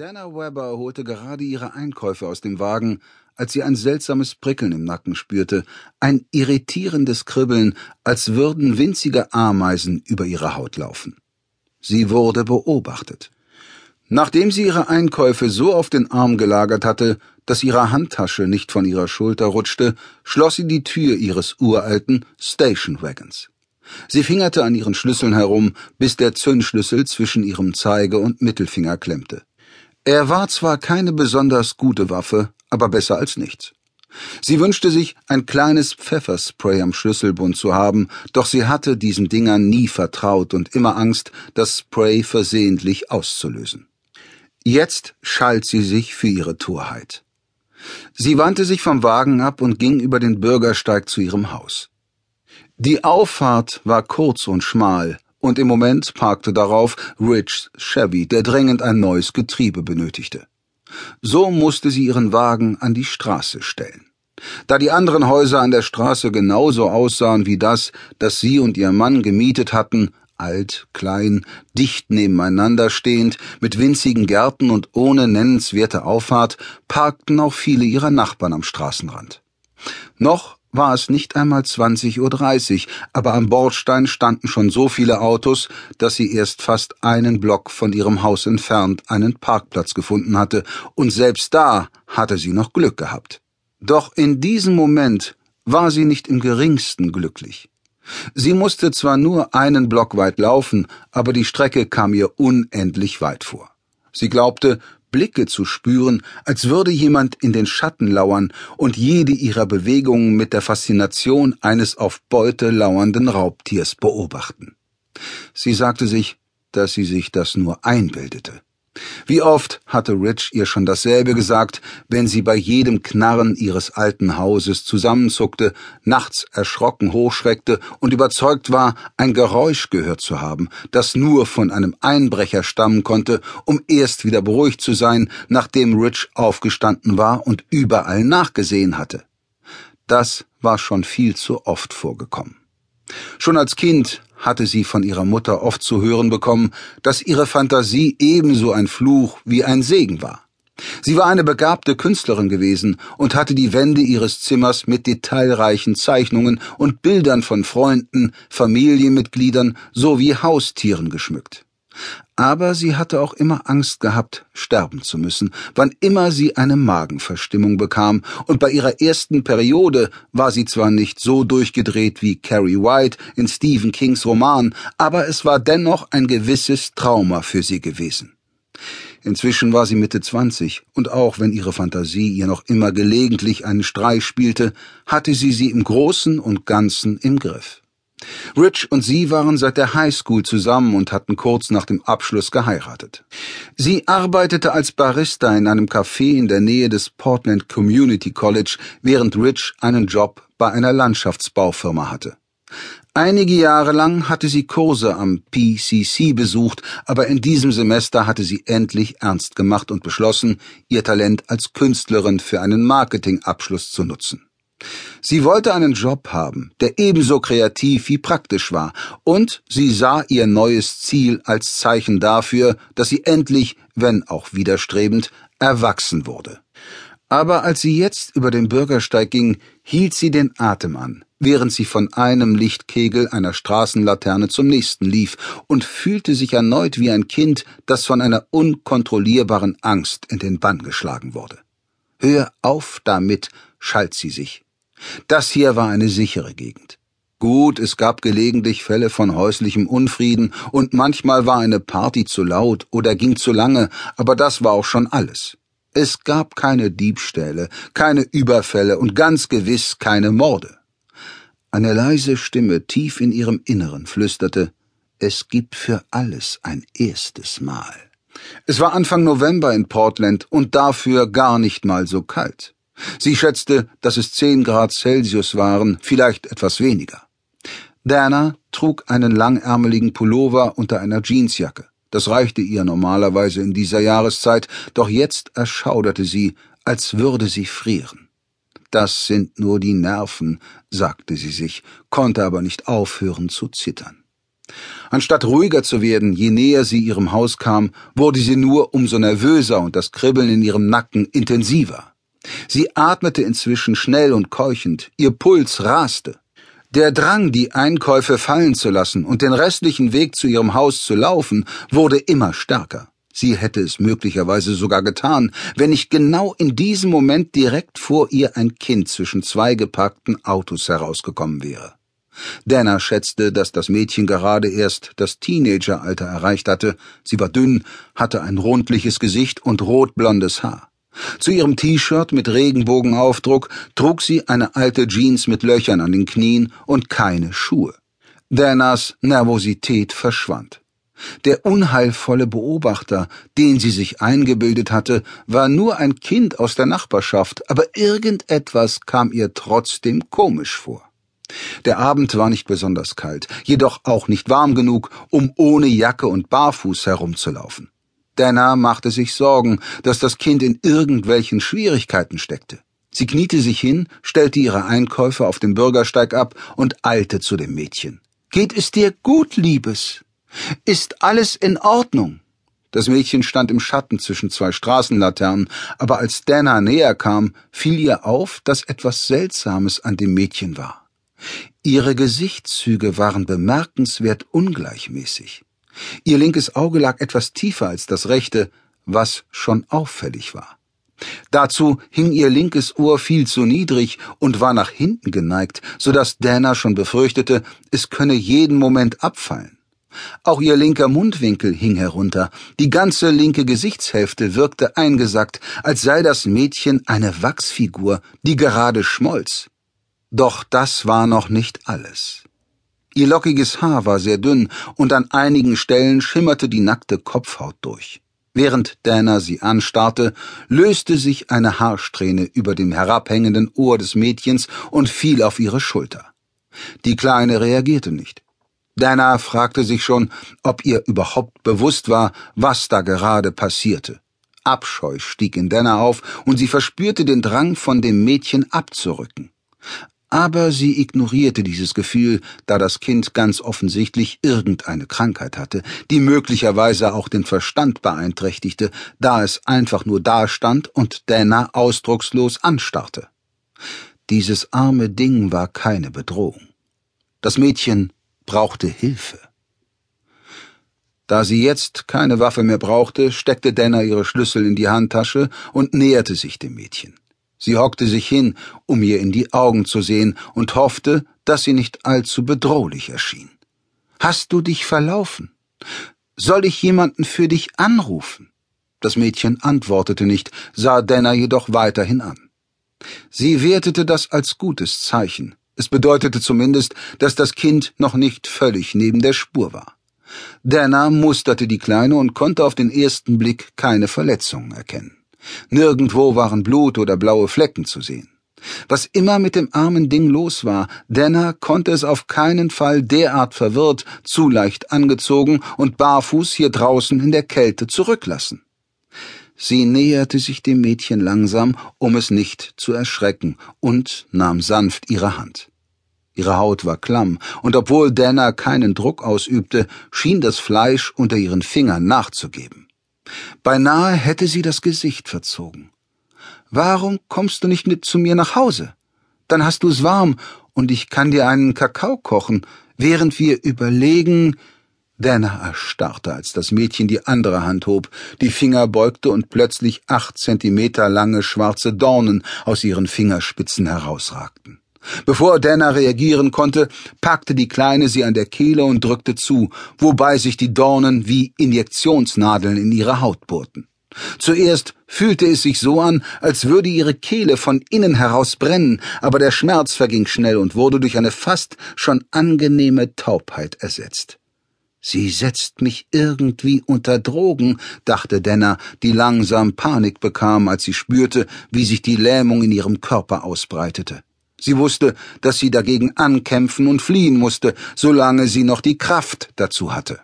Dana Webber holte gerade ihre Einkäufe aus dem Wagen, als sie ein seltsames Prickeln im Nacken spürte, ein irritierendes Kribbeln, als würden winzige Ameisen über ihre Haut laufen. Sie wurde beobachtet. Nachdem sie ihre Einkäufe so auf den Arm gelagert hatte, dass ihre Handtasche nicht von ihrer Schulter rutschte, schloss sie die Tür ihres uralten Station Wagons. Sie fingerte an ihren Schlüsseln herum, bis der Zündschlüssel zwischen ihrem Zeige- und Mittelfinger klemmte. Er war zwar keine besonders gute Waffe, aber besser als nichts. Sie wünschte sich, ein kleines Pfefferspray am Schlüsselbund zu haben, doch sie hatte diesen Dingern nie vertraut und immer Angst, das Spray versehentlich auszulösen. Jetzt schalt sie sich für ihre Torheit. Sie wandte sich vom Wagen ab und ging über den Bürgersteig zu ihrem Haus. Die Auffahrt war kurz und schmal, und im Moment parkte darauf Rich Chevy, der dringend ein neues Getriebe benötigte. So musste sie ihren Wagen an die Straße stellen. Da die anderen Häuser an der Straße genauso aussahen wie das, das sie und ihr Mann gemietet hatten, alt, klein, dicht nebeneinander stehend, mit winzigen Gärten und ohne nennenswerte Auffahrt, parkten auch viele ihrer Nachbarn am Straßenrand. Noch war es nicht einmal 20.30 Uhr, aber am Bordstein standen schon so viele Autos, dass sie erst fast einen Block von ihrem Haus entfernt einen Parkplatz gefunden hatte, und selbst da hatte sie noch Glück gehabt. Doch in diesem Moment war sie nicht im geringsten glücklich. Sie musste zwar nur einen Block weit laufen, aber die Strecke kam ihr unendlich weit vor. Sie glaubte, Blicke zu spüren, als würde jemand in den Schatten lauern und jede ihrer Bewegungen mit der Faszination eines auf Beute lauernden Raubtiers beobachten. Sie sagte sich, dass sie sich das nur einbildete. Wie oft hatte Rich ihr schon dasselbe gesagt, wenn sie bei jedem Knarren ihres alten Hauses zusammenzuckte, nachts erschrocken hochschreckte und überzeugt war, ein Geräusch gehört zu haben, das nur von einem Einbrecher stammen konnte, um erst wieder beruhigt zu sein, nachdem Rich aufgestanden war und überall nachgesehen hatte. Das war schon viel zu oft vorgekommen. Schon als Kind hatte sie von ihrer Mutter oft zu hören bekommen, dass ihre Fantasie ebenso ein Fluch wie ein Segen war. Sie war eine begabte Künstlerin gewesen und hatte die Wände ihres Zimmers mit detailreichen Zeichnungen und Bildern von Freunden, Familienmitgliedern sowie Haustieren geschmückt aber sie hatte auch immer Angst gehabt, sterben zu müssen, wann immer sie eine Magenverstimmung bekam, und bei ihrer ersten Periode war sie zwar nicht so durchgedreht wie Carrie White in Stephen Kings Roman, aber es war dennoch ein gewisses Trauma für sie gewesen. Inzwischen war sie Mitte zwanzig, und auch wenn ihre Fantasie ihr noch immer gelegentlich einen Streich spielte, hatte sie sie im Großen und Ganzen im Griff. Rich und sie waren seit der Highschool zusammen und hatten kurz nach dem Abschluss geheiratet. Sie arbeitete als Barista in einem Café in der Nähe des Portland Community College, während Rich einen Job bei einer Landschaftsbaufirma hatte. Einige Jahre lang hatte sie Kurse am PCC besucht, aber in diesem Semester hatte sie endlich ernst gemacht und beschlossen, ihr Talent als Künstlerin für einen Marketingabschluss zu nutzen. Sie wollte einen Job haben, der ebenso kreativ wie praktisch war, und sie sah ihr neues Ziel als Zeichen dafür, dass sie endlich, wenn auch widerstrebend, erwachsen wurde. Aber als sie jetzt über den Bürgersteig ging, hielt sie den Atem an, während sie von einem Lichtkegel einer Straßenlaterne zum nächsten lief und fühlte sich erneut wie ein Kind, das von einer unkontrollierbaren Angst in den Bann geschlagen wurde. Hör auf damit, schalt sie sich. Das hier war eine sichere Gegend. Gut, es gab gelegentlich Fälle von häuslichem Unfrieden und manchmal war eine Party zu laut oder ging zu lange, aber das war auch schon alles. Es gab keine Diebstähle, keine Überfälle und ganz gewiss keine Morde. Eine leise Stimme tief in ihrem Inneren flüsterte, es gibt für alles ein erstes Mal. Es war Anfang November in Portland und dafür gar nicht mal so kalt. Sie schätzte, dass es zehn Grad Celsius waren, vielleicht etwas weniger. Dana trug einen langärmeligen Pullover unter einer Jeansjacke. Das reichte ihr normalerweise in dieser Jahreszeit, doch jetzt erschauderte sie, als würde sie frieren. Das sind nur die Nerven, sagte sie sich, konnte aber nicht aufhören zu zittern. Anstatt ruhiger zu werden, je näher sie ihrem Haus kam, wurde sie nur umso nervöser und das Kribbeln in ihrem Nacken intensiver. Sie atmete inzwischen schnell und keuchend, ihr Puls raste. Der Drang, die Einkäufe fallen zu lassen und den restlichen Weg zu ihrem Haus zu laufen, wurde immer stärker. Sie hätte es möglicherweise sogar getan, wenn nicht genau in diesem Moment direkt vor ihr ein Kind zwischen zwei geparkten Autos herausgekommen wäre. Dana schätzte, dass das Mädchen gerade erst das Teenageralter erreicht hatte. Sie war dünn, hatte ein rundliches Gesicht und rotblondes Haar. Zu ihrem T-Shirt mit Regenbogenaufdruck trug sie eine alte Jeans mit Löchern an den Knien und keine Schuhe. Danas Nervosität verschwand. Der unheilvolle Beobachter, den sie sich eingebildet hatte, war nur ein Kind aus der Nachbarschaft, aber irgendetwas kam ihr trotzdem komisch vor. Der Abend war nicht besonders kalt, jedoch auch nicht warm genug, um ohne Jacke und barfuß herumzulaufen. Dana machte sich Sorgen, dass das Kind in irgendwelchen Schwierigkeiten steckte. Sie kniete sich hin, stellte ihre Einkäufe auf dem Bürgersteig ab und eilte zu dem Mädchen. Geht es dir gut, Liebes? Ist alles in Ordnung? Das Mädchen stand im Schatten zwischen zwei Straßenlaternen, aber als Dana näher kam, fiel ihr auf, dass etwas Seltsames an dem Mädchen war. Ihre Gesichtszüge waren bemerkenswert ungleichmäßig. Ihr linkes Auge lag etwas tiefer als das rechte, was schon auffällig war. Dazu hing ihr linkes Ohr viel zu niedrig und war nach hinten geneigt, so dass Dana schon befürchtete, es könne jeden Moment abfallen. Auch ihr linker Mundwinkel hing herunter, die ganze linke Gesichtshälfte wirkte eingesackt, als sei das Mädchen eine Wachsfigur, die gerade schmolz. Doch das war noch nicht alles. Ihr lockiges Haar war sehr dünn und an einigen Stellen schimmerte die nackte Kopfhaut durch. Während Dana sie anstarrte, löste sich eine Haarsträhne über dem herabhängenden Ohr des Mädchens und fiel auf ihre Schulter. Die Kleine reagierte nicht. Dana fragte sich schon, ob ihr überhaupt bewusst war, was da gerade passierte. Abscheu stieg in Dana auf und sie verspürte den Drang, von dem Mädchen abzurücken. Aber sie ignorierte dieses Gefühl, da das Kind ganz offensichtlich irgendeine Krankheit hatte, die möglicherweise auch den Verstand beeinträchtigte, da es einfach nur dastand und Dana ausdruckslos anstarrte. Dieses arme Ding war keine Bedrohung. Das Mädchen brauchte Hilfe. Da sie jetzt keine Waffe mehr brauchte, steckte Dana ihre Schlüssel in die Handtasche und näherte sich dem Mädchen. Sie hockte sich hin, um ihr in die Augen zu sehen, und hoffte, dass sie nicht allzu bedrohlich erschien. Hast du dich verlaufen? Soll ich jemanden für dich anrufen? Das Mädchen antwortete nicht, sah Dana jedoch weiterhin an. Sie wertete das als gutes Zeichen. Es bedeutete zumindest, dass das Kind noch nicht völlig neben der Spur war. Dana musterte die Kleine und konnte auf den ersten Blick keine Verletzungen erkennen. Nirgendwo waren Blut oder blaue Flecken zu sehen. Was immer mit dem armen Ding los war, Dana konnte es auf keinen Fall derart verwirrt, zu leicht angezogen und barfuß hier draußen in der Kälte zurücklassen. Sie näherte sich dem Mädchen langsam, um es nicht zu erschrecken, und nahm sanft ihre Hand. Ihre Haut war klamm, und obwohl Dana keinen Druck ausübte, schien das Fleisch unter ihren Fingern nachzugeben. Beinahe hätte sie das Gesicht verzogen. Warum kommst du nicht mit zu mir nach Hause? Dann hast du's warm und ich kann dir einen Kakao kochen, während wir überlegen. Dana erstarrte, als das Mädchen die andere Hand hob, die Finger beugte und plötzlich acht Zentimeter lange schwarze Dornen aus ihren Fingerspitzen herausragten. Bevor Dana reagieren konnte, packte die Kleine sie an der Kehle und drückte zu, wobei sich die Dornen wie Injektionsnadeln in ihre Haut bohrten. Zuerst fühlte es sich so an, als würde ihre Kehle von innen heraus brennen, aber der Schmerz verging schnell und wurde durch eine fast schon angenehme Taubheit ersetzt. Sie setzt mich irgendwie unter Drogen, dachte Denner, die langsam Panik bekam, als sie spürte, wie sich die Lähmung in ihrem Körper ausbreitete. Sie wusste, dass sie dagegen ankämpfen und fliehen musste, solange sie noch die Kraft dazu hatte.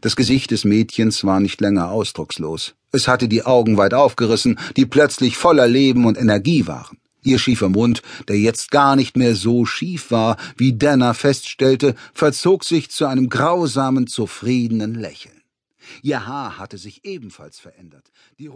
Das Gesicht des Mädchens war nicht länger ausdruckslos. Es hatte die Augen weit aufgerissen, die plötzlich voller Leben und Energie waren. Ihr schiefer Mund, der jetzt gar nicht mehr so schief war, wie Dana feststellte, verzog sich zu einem grausamen, zufriedenen Lächeln. Ihr Haar hatte sich ebenfalls verändert. Die